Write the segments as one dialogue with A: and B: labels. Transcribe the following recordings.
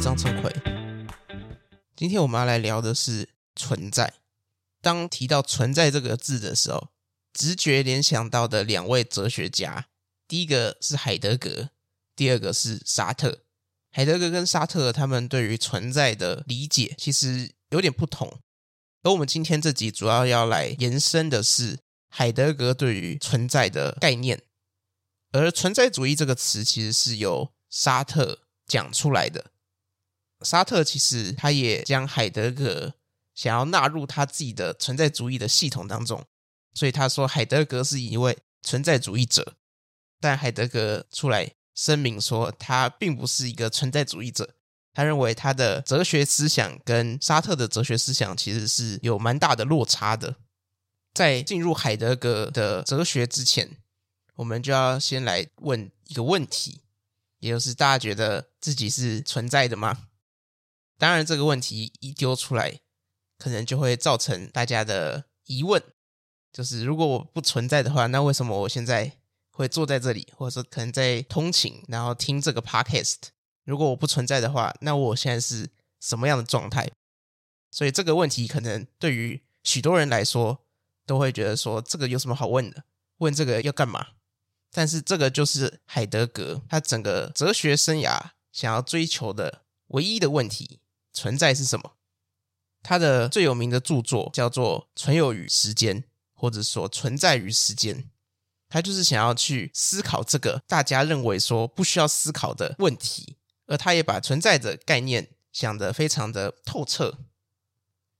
A: 张成奎。今天我们要来聊的是存在。当提到“存在”这个字的时候，直觉联想到的两位哲学家，第一个是海德格，第二个是沙特。海德格跟沙特他们对于存在的理解其实有点不同。而我们今天这集主要要来延伸的是海德格对于存在的概念，而存在主义这个词其实是由沙特讲出来的。沙特其实他也将海德格想要纳入他自己的存在主义的系统当中，所以他说海德格是一位存在主义者。但海德格出来声明说，他并不是一个存在主义者。他认为他的哲学思想跟沙特的哲学思想其实是有蛮大的落差的。在进入海德格的哲学之前，我们就要先来问一个问题，也就是大家觉得自己是存在的吗？当然，这个问题一丢出来，可能就会造成大家的疑问，就是如果我不存在的话，那为什么我现在会坐在这里，或者说可能在通勤，然后听这个 podcast？如果我不存在的话，那我现在是什么样的状态？所以这个问题可能对于许多人来说，都会觉得说这个有什么好问的？问这个要干嘛？但是这个就是海德格他整个哲学生涯想要追求的唯一的问题。存在是什么？他的最有名的著作叫做《存有与时间》，或者说《存在与时间》。他就是想要去思考这个大家认为说不需要思考的问题，而他也把存在的概念想得非常的透彻。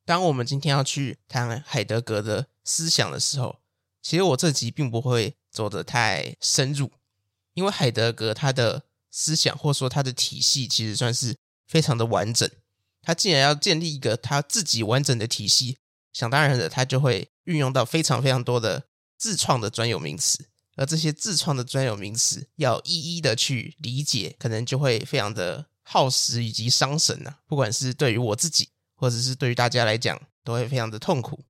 A: 当我们今天要去谈海德格的思想的时候，其实我这集并不会走得太深入，因为海德格他的思想或说他的体系其实算是非常的完整。他既然要建立一个他自己完整的体系，想当然的，他就会运用到非常非常多的自创的专有名词，而这些自创的专有名词要一一的去理解，可能就会非常的耗时以及伤神呐、不管是对于我自己，或者是对于大家来讲，都会非常的痛苦。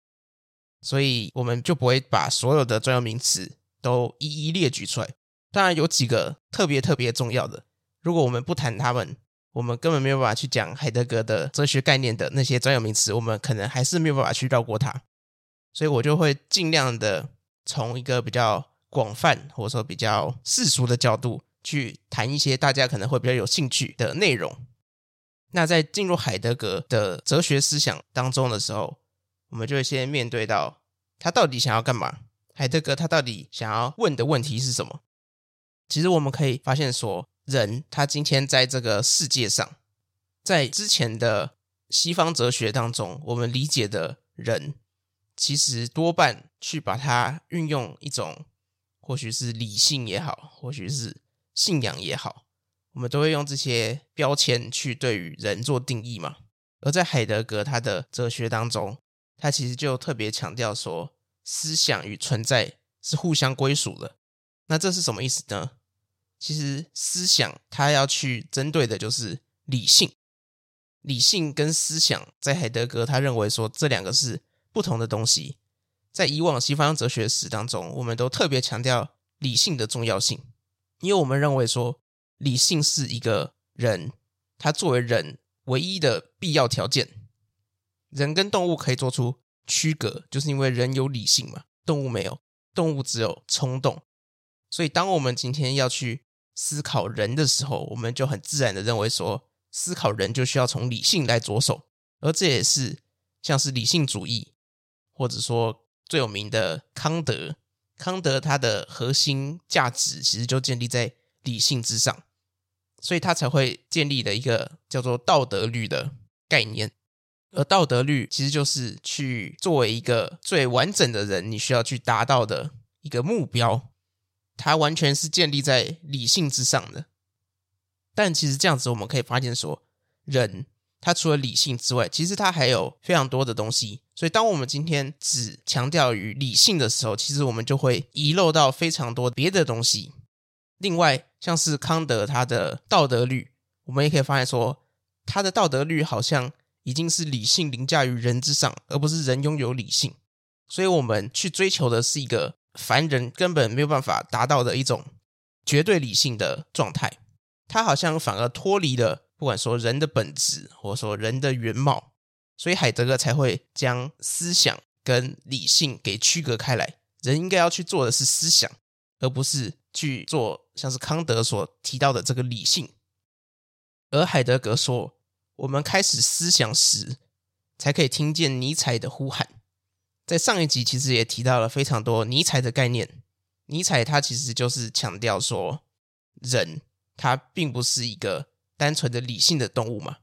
A: 所以，我们就不会把所有的专有名词都一一列举出来。当然，有几个特别特别重要的，如果我们不谈他们。我们根本没有办法去讲海德格的哲学概念的那些专有名词，我们可能还是没有办法去绕过它，所以我就会尽量的从一个比较广泛或者说比较世俗的角度去谈一些大家可能会比较有兴趣的内容。那在进入海德格的哲学思想当中的时候，我们就会先面对到他到底想要干嘛？海德格他到底想要问的问题是什么？其实我们可以发现说。人他今天在这个世界上，在之前的西方哲学当中，我们理解的人，其实多半去把它运用一种，或许是理性也好，或许是信仰也好，我们都会用这些标签去对于人做定义嘛。而在海德格他的哲学当中，他其实就特别强调说，思想与存在是互相归属的。那这是什么意思呢？其实思想它要去针对的就是理性，理性跟思想，在海德格他认为说这两个是不同的东西。在以往西方哲学史当中，我们都特别强调理性的重要性，因为我们认为说理性是一个人他作为人唯一的必要条件。人跟动物可以做出区隔，就是因为人有理性嘛，动物没有，动物只有冲动。所以当我们今天要去思考人的时候，我们就很自然的认为说，思考人就需要从理性来着手，而这也是像是理性主义，或者说最有名的康德，康德他的核心价值其实就建立在理性之上，所以他才会建立了一个叫做道德律的概念，而道德律其实就是去作为一个最完整的人，你需要去达到的一个目标。它完全是建立在理性之上的，但其实这样子我们可以发现说，人他除了理性之外，其实他还有非常多的东西。所以，当我们今天只强调于理性的时候，其实我们就会遗漏到非常多别的东西。另外，像是康德他的道德律，我们也可以发现说，他的道德律好像已经是理性凌驾于人之上，而不是人拥有理性。所以我们去追求的是一个。凡人根本没有办法达到的一种绝对理性的状态，他好像反而脱离了不管说人的本质，或者说人的原貌，所以海德格才会将思想跟理性给区隔开来。人应该要去做的是思想，而不是去做像是康德所提到的这个理性。而海德格说，我们开始思想时，才可以听见尼采的呼喊。在上一集其实也提到了非常多尼采的概念。尼采他其实就是强调说，人他并不是一个单纯的理性的动物嘛，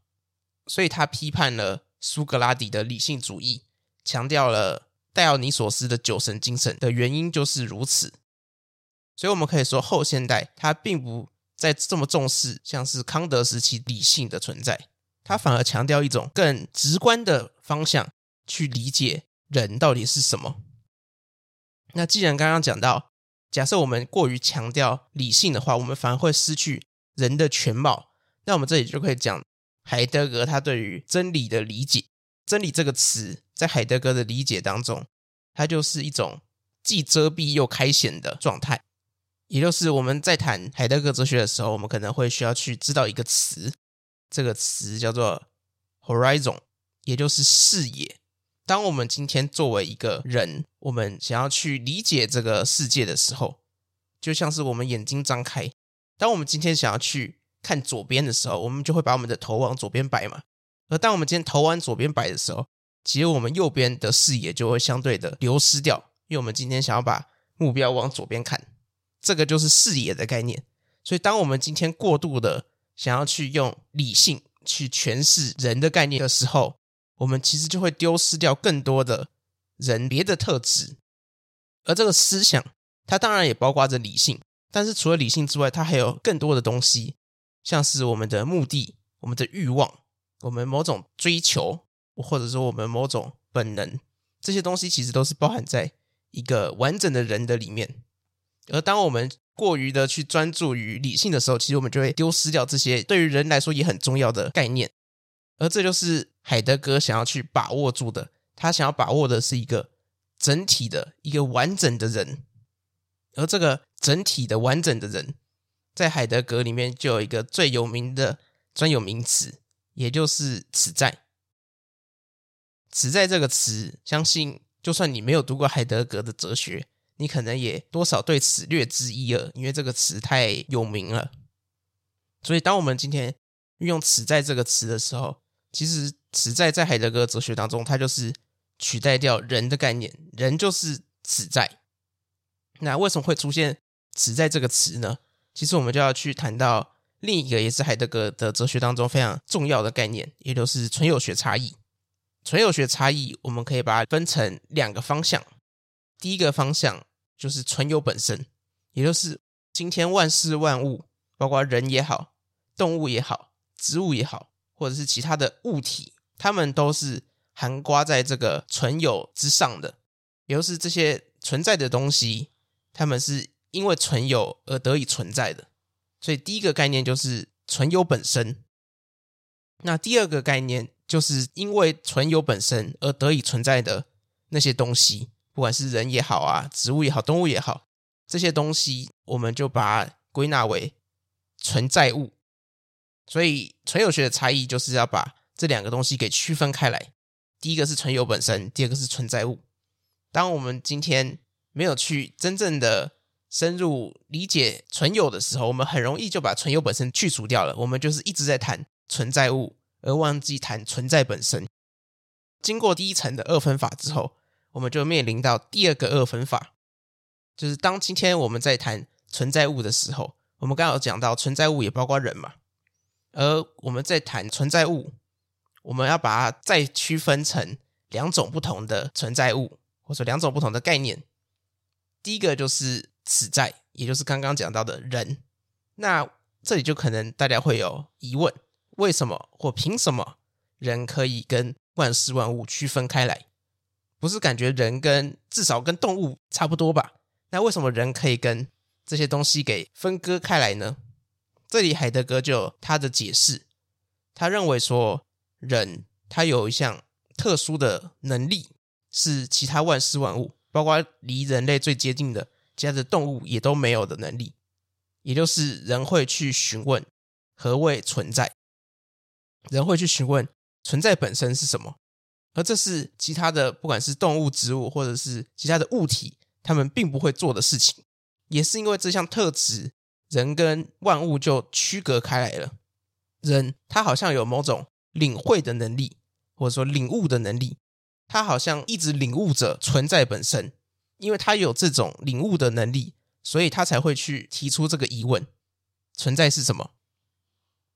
A: 所以他批判了苏格拉底的理性主义，强调了戴奥尼索斯的酒神精神的原因就是如此。所以我们可以说，后现代他并不再这么重视像是康德时期理性的存在，他反而强调一种更直观的方向去理解人到底是什么。那既然刚刚讲到，假设我们过于强调理性的话，我们反而会失去人的全貌。那我们这里就可以讲海德格他对于真理的理解。真理这个词，在海德格的理解当中，它就是一种既遮蔽又开显的状态。也就是我们在谈海德格哲学的时候，我们可能会需要去知道一个词，这个词叫做 horizon，也就是视野。当我们今天作为一个人，我们想要去理解这个世界的时候，就像是我们眼睛张开。当我们今天想要去看左边的时候，我们就会把我们的头往左边摆嘛。而当我们今天头往左边摆的时候，其实我们右边的视野就会相对的流失掉，因为我们今天想要把目标往左边看。这个就是视野的概念。所以，当我们今天过度的想要去用理性去诠释人的概念的时候，我们其实就会丢失掉更多的人别的特质，而这个思想，它当然也包括着理性，但是除了理性之外，它还有更多的东西，像是我们的目的、我们的欲望、我们某种追求，或者说我们某种本能，这些东西其实都是包含在一个完整的人的里面。而当我们过于的去专注于理性的时候，其实我们就会丢失掉这些对于人来说也很重要的概念。而这就是海德格想要去把握住的，他想要把握的是一个整体的一个完整的人，而这个整体的完整的人，在海德格里面就有一个最有名的专有名词，也就是“此在”。“此在”这个词，相信就算你没有读过海德格的哲学，你可能也多少对此略知一二，因为这个词太有名了。所以，当我们今天运用“此在”这个词的时候，其实，此在在海德格哲学当中，它就是取代掉人的概念，人就是此在。那为什么会出现“此在”这个词呢？其实我们就要去谈到另一个也是海德格的哲学当中非常重要的概念，也就是存有学差异。存有学差异，我们可以把它分成两个方向。第一个方向就是存有本身，也就是今天万事万物，包括人也好，动物也好，植物也好。或者是其他的物体，它们都是含括在这个存有之上的，也就是这些存在的东西，它们是因为存有而得以存在的。所以第一个概念就是存有本身。那第二个概念就是因为存有本身而得以存在的那些东西，不管是人也好啊，植物也好，动物也好，这些东西我们就把它归纳为存在物。所以，存有学的差异就是要把这两个东西给区分开来。第一个是存有本身，第二个是存在物。当我们今天没有去真正的深入理解存有的时候，我们很容易就把存有本身去除掉了。我们就是一直在谈存在物，而忘记谈存在本身。经过第一层的二分法之后，我们就面临到第二个二分法，就是当今天我们在谈存在物的时候，我们刚刚有讲到存在物也包括人嘛。而我们在谈存在物，我们要把它再区分成两种不同的存在物，或者两种不同的概念。第一个就是此在，也就是刚刚讲到的人。那这里就可能大家会有疑问：为什么或凭什么人可以跟万事万物区分开来？不是感觉人跟至少跟动物差不多吧？那为什么人可以跟这些东西给分割开来呢？这里海德格就有他的解释，他认为说，人他有一项特殊的能力，是其他万事万物，包括离人类最接近的其他的动物也都没有的能力，也就是人会去询问何谓存在。人会去询问存在本身是什么，而这是其他的，不管是动物、植物，或者是其他的物体，他们并不会做的事情。也是因为这项特质，人跟万物就区隔开来了。人他好像有某种领会的能力，或者说领悟的能力，他好像一直领悟着存在本身，因为他有这种领悟的能力，所以他才会去提出这个疑问：存在是什么？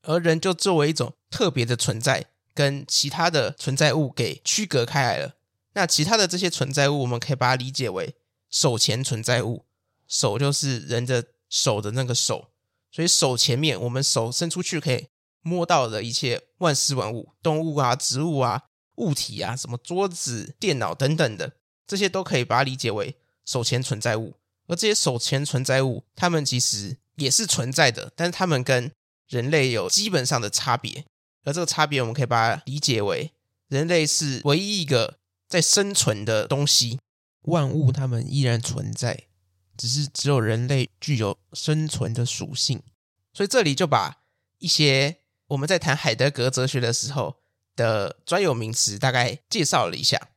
A: 而人就作为一种特别的存在，跟其他的存在物给区隔开来了。那其他的这些存在物，我们可以把它理解为手前存在物。手就是人的手的那个手，所以手前面，我们手伸出去可以摸到的一切万事万物、动物啊、植物啊、物体啊，什么桌子、电脑等等的，这些都可以把它理解为手前存在物。而这些手前存在物，它们其实也是存在的，但是它们跟人类有基本上的差别。而这个差别，我们可以把它理解为人类是唯一一个在生存的东西，万物它们依然存在。只是只有人类具有生存的属性，所以这里就把一些我们在谈海德格哲学的时候的专有名词大概介绍了一下。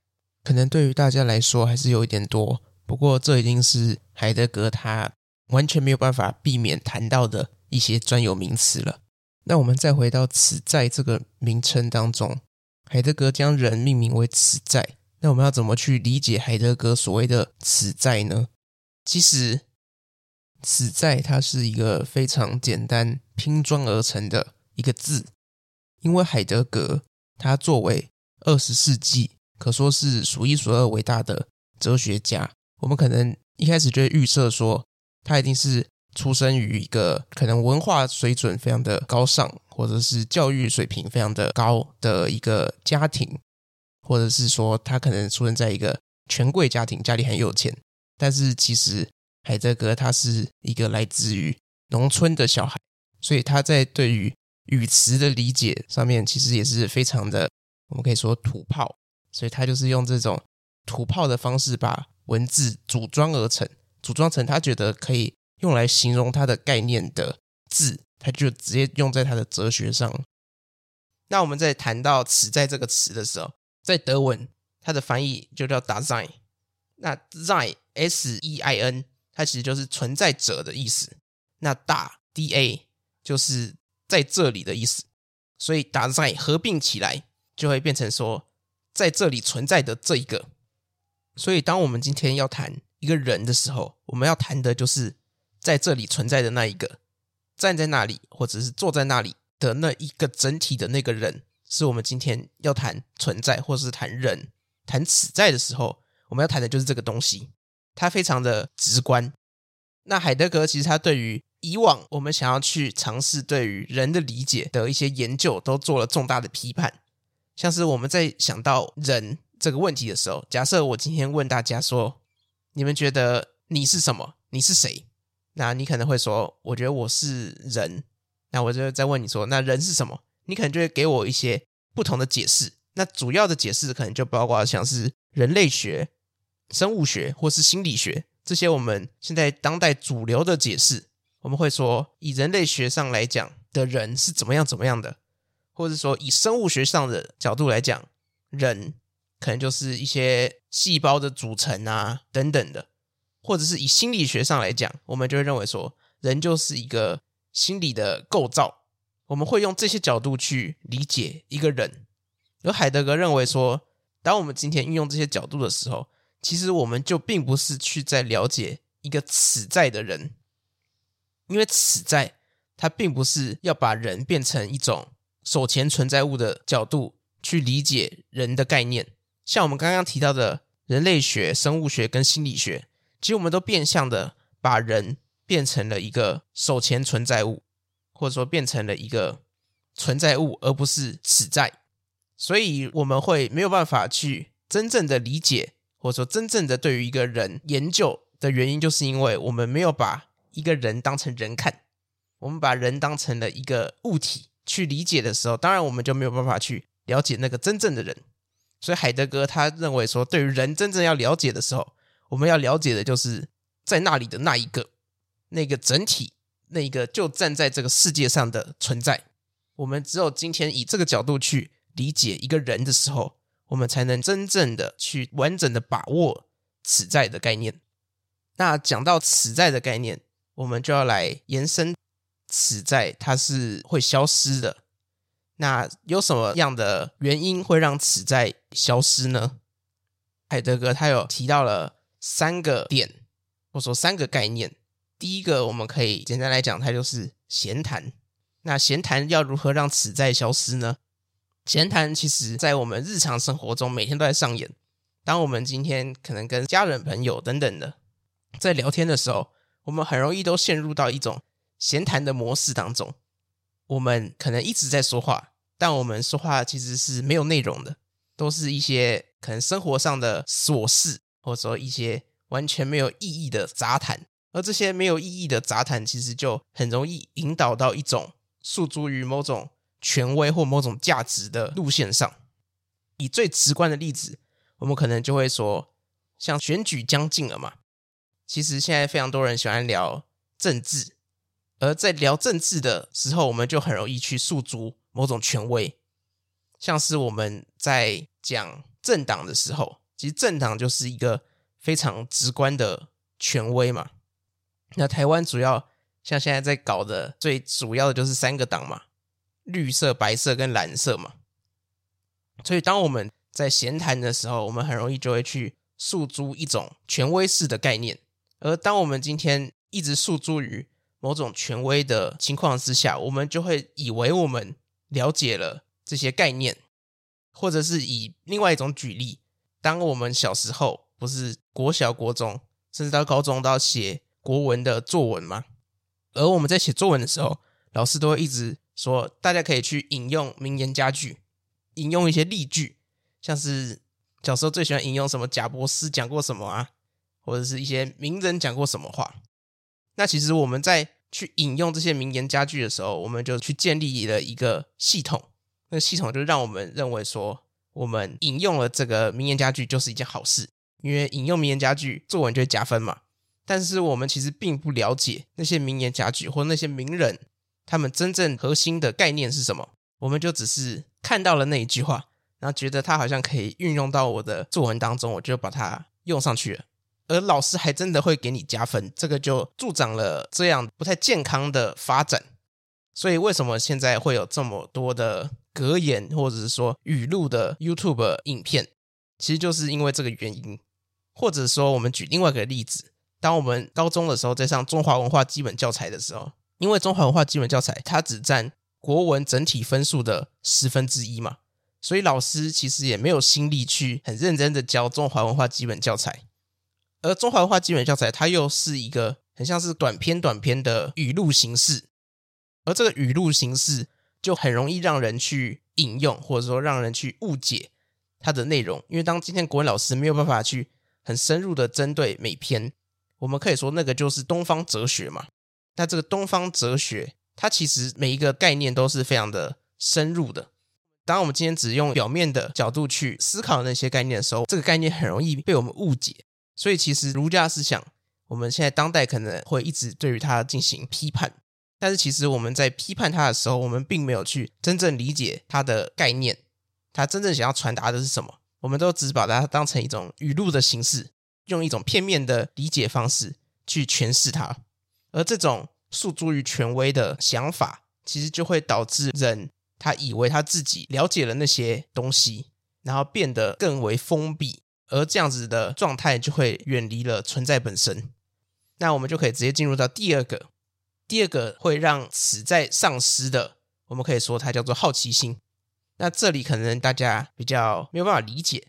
A: 可能对于大家来说还是有一点多，不过这已经是海德格他完全没有办法避免谈到的一些专有名词了。那我们再回到“此在”这个名称当中，海德格将人命名为“此在”，那我们要怎么去理解海德格所谓的“此在”呢？其实，此在它是一个非常简单拼装而成的一个字，因为海德格他作为二十世纪可说是数一数二伟大的哲学家，我们可能一开始就会预设说他一定是出生于一个可能文化水准非常的高尚，或者是教育水平非常的高的一个家庭，或者是说他可能出生在一个权贵家庭，家里很有钱。但是其实海德格他是一个来自于农村的小孩，所以他在对于语词的理解上面其实也是非常的，我们可以说土炮，所以他就是用这种土炮的方式把文字组装而成，组装成他觉得可以用来形容他的概念的字，他就直接用在他的哲学上。那我们在谈到“词在”这个词的时候，在德文它的翻译就叫 Dasein。那 Sein S E I N，它其实就是存在者的意思。那大 D A 就是在这里的意思，所以打在合并起来就会变成说在这里存在的这一个。所以，当我们今天要谈一个人的时候，我们要谈的就是在这里存在的那一个，站在那里或者是坐在那里的那一个整体的那个人，是我们今天要谈存在或者是谈人、谈此在的时候。我们要谈的就是这个东西，它非常的直观。那海德格其实他对于以往我们想要去尝试对于人的理解的一些研究，都做了重大的批判。像是我们在想到人这个问题的时候，假设我今天问大家说：“你们觉得你是什么？你是谁？”那你可能会说：“我觉得我是人。”那我就再问你说：“那人是什么？”你可能就会给我一些不同的解释。那主要的解释可能就包括像是人类学。生物学或是心理学，这些我们现在当代主流的解释，我们会说，以人类学上来讲的人是怎么样怎么样的，或者说以生物学上的角度来讲，人可能就是一些细胞的组成啊等等的，或者是以心理学上来讲，我们就会认为说，人就是一个心理的构造，我们会用这些角度去理解一个人。而海德格认为说，当我们今天运用这些角度的时候，其实我们就并不是去在了解一个此在的人，因为此在它并不是要把人变成一种手前存在物的角度去理解人的概念。像我们刚刚提到的人类学、生物学跟心理学，其实我们都变相的把人变成了一个手前存在物，或者说变成了一个存在物，而不是此在。所以我们会没有办法去真正的理解。或者说，真正的对于一个人研究的原因，就是因为我们没有把一个人当成人看，我们把人当成了一个物体去理解的时候，当然我们就没有办法去了解那个真正的人。所以海德格他认为说，对于人真正要了解的时候，我们要了解的就是在那里的那一个，那个整体，那个就站在这个世界上的存在。我们只有今天以这个角度去理解一个人的时候，我们才能真正的去完整的把握此在的概念。那讲到此在的概念，我们就要来延伸此在，它是会消失的。那有什么样的原因会让此在消失呢？海德格他有提到了三个点，或说三个概念。第一个，我们可以简单来讲，它就是闲谈。那闲谈要如何让此在消失呢？闲谈其实在我们日常生活中每天都在上演。当我们今天可能跟家人、朋友等等的在聊天的时候，我们很容易都陷入到一种闲谈的模式当中。我们可能一直在说话，但我们说话其实是没有内容的，都是一些可能生活上的琐事，或者说一些完全没有意义的杂谈。而这些没有意义的杂谈，其实就很容易引导到一种诉诸于某种权威或某种价值的路线上。以最直观的例子，我们可能就会说，像选举将近了嘛，其实现在非常多人喜欢聊政治。而在聊政治的时候，我们就很容易去诉诸某种权威，像是我们在讲政党的时候，其实政党就是一个非常直观的权威嘛。那台湾主要像现在在搞的最主要的就是三个党嘛，绿色、白色跟蓝色嘛。所以当我们在闲谈的时候，我们很容易就会去诉诸一种权威式的概念。而当我们今天一直诉诸于某种权威的情况之下，我们就会以为我们了解了这些概念，或者是以另外一种举例，当我们小时候不是国小、国中，甚至到高中都要写国文的作文吗？而我们在写作文的时候，老师都会一直说，大家可以去引用名言佳句，引用一些例句，像是小时候最喜欢引用什么贾伯斯讲过什么啊，或者是一些名人讲过什么话。那其实我们在去引用这些名言佳句的时候，我们就去建立了一个系统。那个系统就让我们认为说，我们引用了这个名言佳句就是一件好事，因为引用名言佳句，作文就会加分嘛。但是我们其实并不了解那些名言佳句或那些名人，他们真正核心的概念是什么。我们就只是看到了那一句话，然后觉得它好像可以运用到我的作文当中，我就把它用上去了。而老师还真的会给你加分，这个就助长了这样不太健康的发展。所以为什么现在会有这么多的格言或者是说语录的 YouTube 影片？其实就是因为这个原因。或者说，我们举另外一个例子，当我们高中的时候在上中华文化基本教材的时候，因为中华文化基本教材它只占国文整体分数的十分之一嘛，所以老师其实也没有心力去很认真的教中华文化基本教材。而中华文化基本教材，它又是一个很像是短篇短篇的语录形式，而这个语录形式就很容易让人去引用，或者说让人去误解它的内容。因为当今天国文老师没有办法去很深入的针对每篇，我们可以说那个就是东方哲学嘛。那这个东方哲学，它其实每一个概念都是非常的深入的。当我们今天只用表面的角度去思考那些概念的时候，这个概念很容易被我们误解。所以，其实儒家思想，我们现在当代可能会一直对于它进行批判，但是其实我们在批判它的时候，我们并没有去真正理解它的概念，它真正想要传达的是什么？我们都只把它当成一种语录的形式，用一种片面的理解方式去诠释它，而这种诉诸于权威的想法，其实就会导致人他以为他自己了解了那些东西，然后变得更为封闭。而这样子的状态就会远离了存在本身，那我们就可以直接进入到第二个，第二个会让此在丧失的，我们可以说它叫做好奇心。那这里可能大家比较没有办法理解，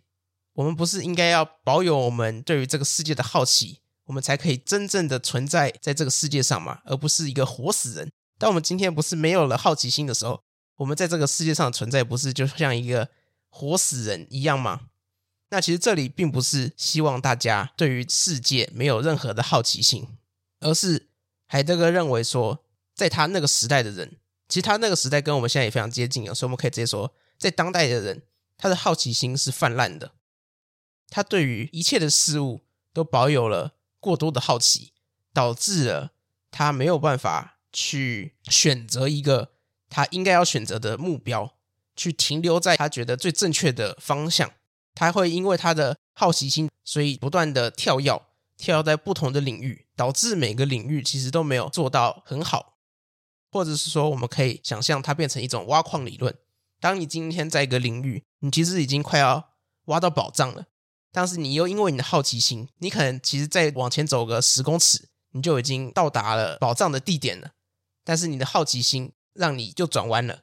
A: 我们不是应该要保有我们对于这个世界的好奇，我们才可以真正的存在在这个世界上嘛，而不是一个活死人。当我们今天不是没有了好奇心的时候，我们在这个世界上存在不是就像一个活死人一样吗？那其实这里并不是希望大家对于世界没有任何的好奇心，而是海德格认为说，在他那个时代的人，其实他那个时代跟我们现在也非常接近啊，所以我们可以直接说，在当代的人，他的好奇心是泛滥的，他对于一切的事物都保有了过多的好奇，导致了他没有办法去选择一个他应该要选择的目标，去停留在他觉得最正确的方向。他会因为他的好奇心，所以不断的跳跃，跳跃在不同的领域，导致每个领域其实都没有做到很好。或者是说，我们可以想象它变成一种挖矿理论。当你今天在一个领域，你其实已经快要挖到宝藏了，但是你又因为你的好奇心，你可能其实再往前走个十公尺，你就已经到达了宝藏的地点了。但是你的好奇心让你就转弯了，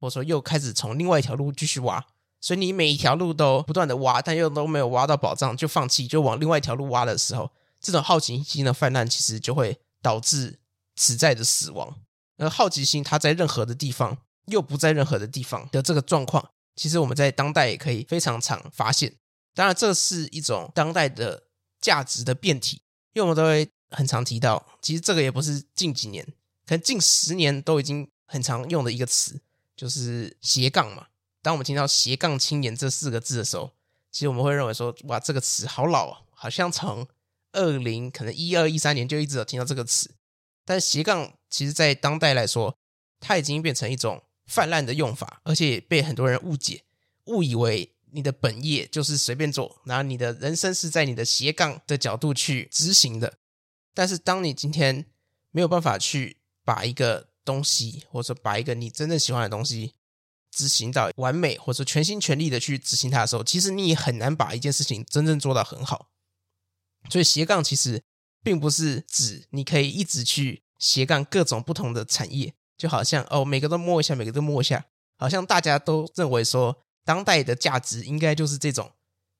A: 或者说又开始从另外一条路继续挖，所以你每一条路都不断的挖，但又都没有挖到宝藏，就放弃，就往另外一条路挖的时候，这种好奇心的泛滥，其实就会导致此在的死亡。而好奇心它在任何的地方，又不在任何的地方的这个状况，其实我们在当代也可以非常常发现。当然，这是一种当代的价值的变体，因为我们都会很常提到，其实这个也不是近几年。可能近十年都已经很常用的一个词，就是斜杠嘛。当我们听到“斜杠青年”这四个字的时候，其实我们会认为说：“哇，这个词好老啊，好像从二零可能一二一三年就一直有听到这个词。”但斜杠其实，在当代来说，它已经变成一种泛滥的用法，而且被很多人误解，误以为你的本业就是随便做，然后你的人生是在你的斜杠的角度去执行的。但是，当你今天没有办法去把一个东西，或者说把一个你真正喜欢的东西执行到完美，或者说全心全力的去执行它的时候，其实你也很难把一件事情真正做到很好。所以斜杠其实并不是指你可以一直去斜杠各种不同的产业，就好像哦，每个都摸一下，每个都摸一下，好像大家都认为说当代的价值应该就是这种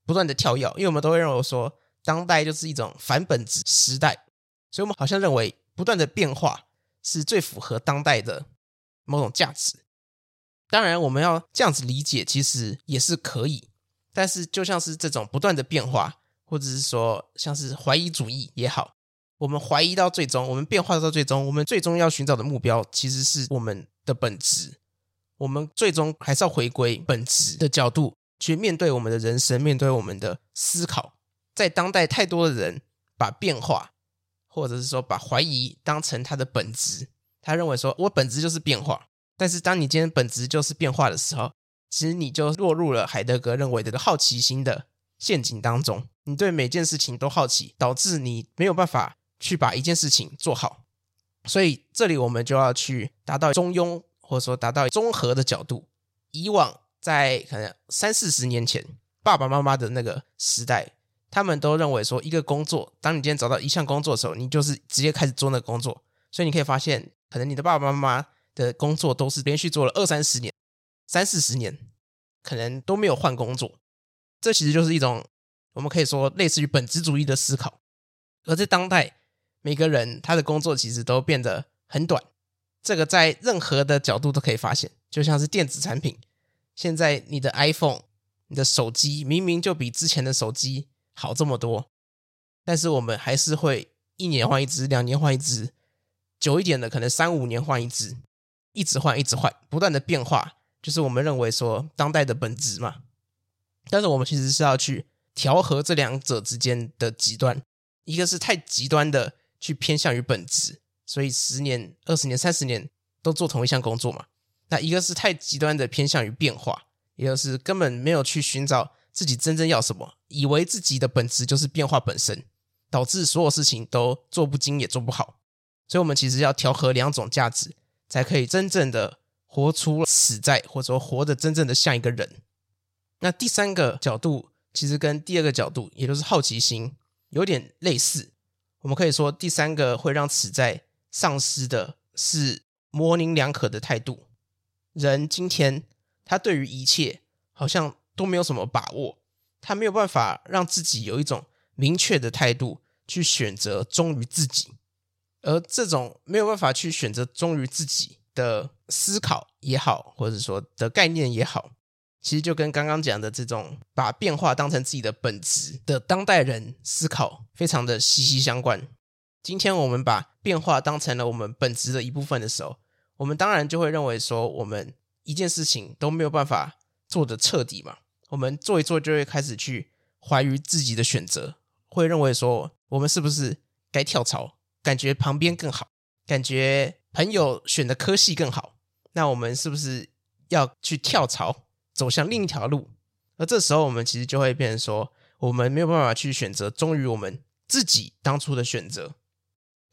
A: 不断的跳跃，因为我们都会认为说当代就是一种反本质时代，所以我们好像认为不断的变化。是最符合当代的某种价值。当然，我们要这样子理解，其实也是可以。但是，就像是这种不断的变化，或者是说像是怀疑主义也好，我们怀疑到最终，我们变化到最终，我们最终要寻找的目标，其实是我们的本质。我们最终还是要回归本质的角度去面对我们的人生，面对我们的思考。在当代，太多的人把变化。或者是说，把怀疑当成他的本质，他认为说，我本质就是变化。但是，当你今天本质就是变化的时候，其实你就落入了海德格认为的好奇心的陷阱当中。你对每件事情都好奇，导致你没有办法去把一件事情做好。所以，这里我们就要去达到中庸，或者说达到综合的角度。以往在可能三四十年前，爸爸妈妈的那个时代。他们都认为说，一个工作，当你今天找到一项工作的时候，你就是直接开始做那个工作。所以你可以发现，可能你的爸爸妈妈的工作都是连续做了二三十年、三四十年，可能都没有换工作。这其实就是一种我们可以说类似于本质主义的思考。而在当代，每个人他的工作其实都变得很短。这个在任何的角度都可以发现，就像是电子产品，现在你的 iPhone、你的手机明明就比之前的手机。好这么多，但是我们还是会一年换一只，两年换一只，久一点的可能三五年换一只，一直换一直换，不断的变化，就是我们认为说当代的本质嘛。但是我们其实是要去调和这两者之间的极端，一个是太极端的去偏向于本质，所以十年、二十年、三十年都做同一项工作嘛。那一个是太极端的偏向于变化，也就是根本没有去寻找。自己真正要什么，以为自己的本质就是变化本身，导致所有事情都做不精也做不好。所以，我们其实要调和两种价值，才可以真正的活出此在，或者说活得真正的像一个人。那第三个角度，其实跟第二个角度，也就是好奇心，有点类似。我们可以说，第三个会让此在丧失的是模棱两可的态度。人今天，他对于一切好像。都没有什么把握，他没有办法让自己有一种明确的态度去选择忠于自己，而这种没有办法去选择忠于自己的思考也好，或者说的概念也好，其实就跟刚刚讲的这种把变化当成自己的本质的当代人思考非常的息息相关。今天我们把变化当成了我们本质的一部分的时候，我们当然就会认为说，我们一件事情都没有办法做得彻底嘛。我们做一做，就会开始去怀疑自己的选择，会认为说，我们是不是该跳槽？感觉旁边更好，感觉朋友选的科系更好，那我们是不是要去跳槽，走向另一条路？而这时候，我们其实就会变成说，我们没有办法去选择忠于我们自己当初的选择，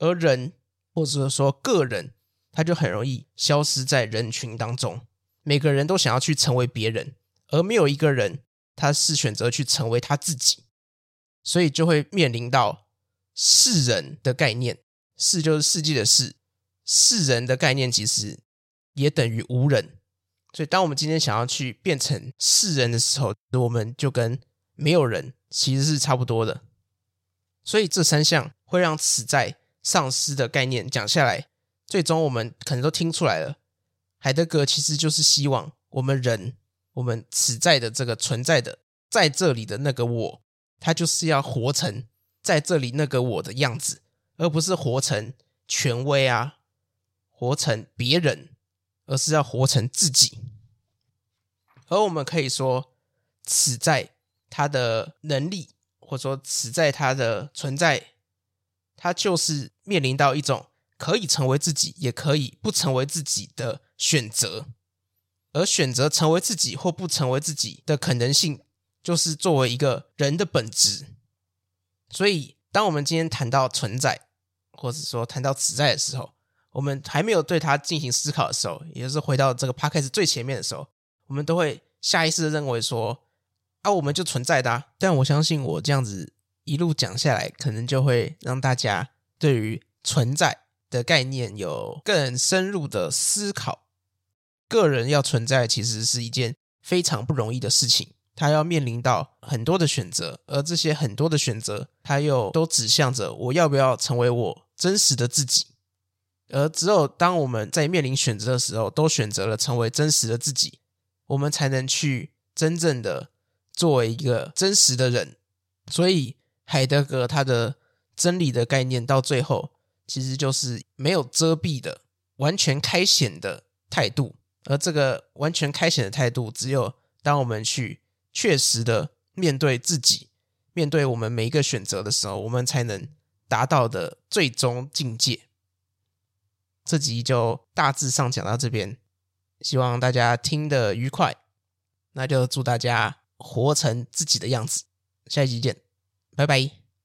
A: 而人或者说个人，他就很容易消失在人群当中。每个人都想要去成为别人，而没有一个人他是选择去成为他自己，所以就会面临到世人的概念。世就是世界的世，世人的概念其实也等于无人。所以，当我们今天想要去变成世人的时候，我们就跟没有人其实是差不多的。所以，这三项会让此在丧失的概念讲下来，最终我们可能都听出来了。海德格其实就是希望我们人，我们此在的这个存在的在这里的那个我，他就是要活成在这里那个我的样子，而不是活成权威啊，活成别人。而是要活成自己，而我们可以说，此在他的能力，或者说此在他的存在，他就是面临到一种可以成为自己，也可以不成为自己的选择。而选择成为自己或不成为自己的可能性，就是作为一个人的本质。所以，当我们今天谈到存在，或者说谈到此在的时候，我们还没有对它进行思考的时候，也就是回到这个 podcast 最前面的时候，我们都会下意识的认为说啊，我们就存在的啊。但我相信，我这样子一路讲下来，可能就会让大家对于存在的概念有更深入的思考。个人要存在，其实是一件非常不容易的事情，他要面临到很多的选择，而这些很多的选择，他又都指向着我要不要成为我真实的自己。而只有当我们在面临选择的时候，都选择了成为真实的自己，我们才能去真正的作为一个真实的人。所以，海德格他的真理的概念到最后，其实就是没有遮蔽的、完全开显的态度。而这个完全开显的态度，只有当我们去确实的面对自己，面对我们每一个选择的时候，我们才能达到的最终境界。这集就大致上讲到这边，希望大家听得愉快。那就祝大家活成自己的样子。下一集见，拜拜。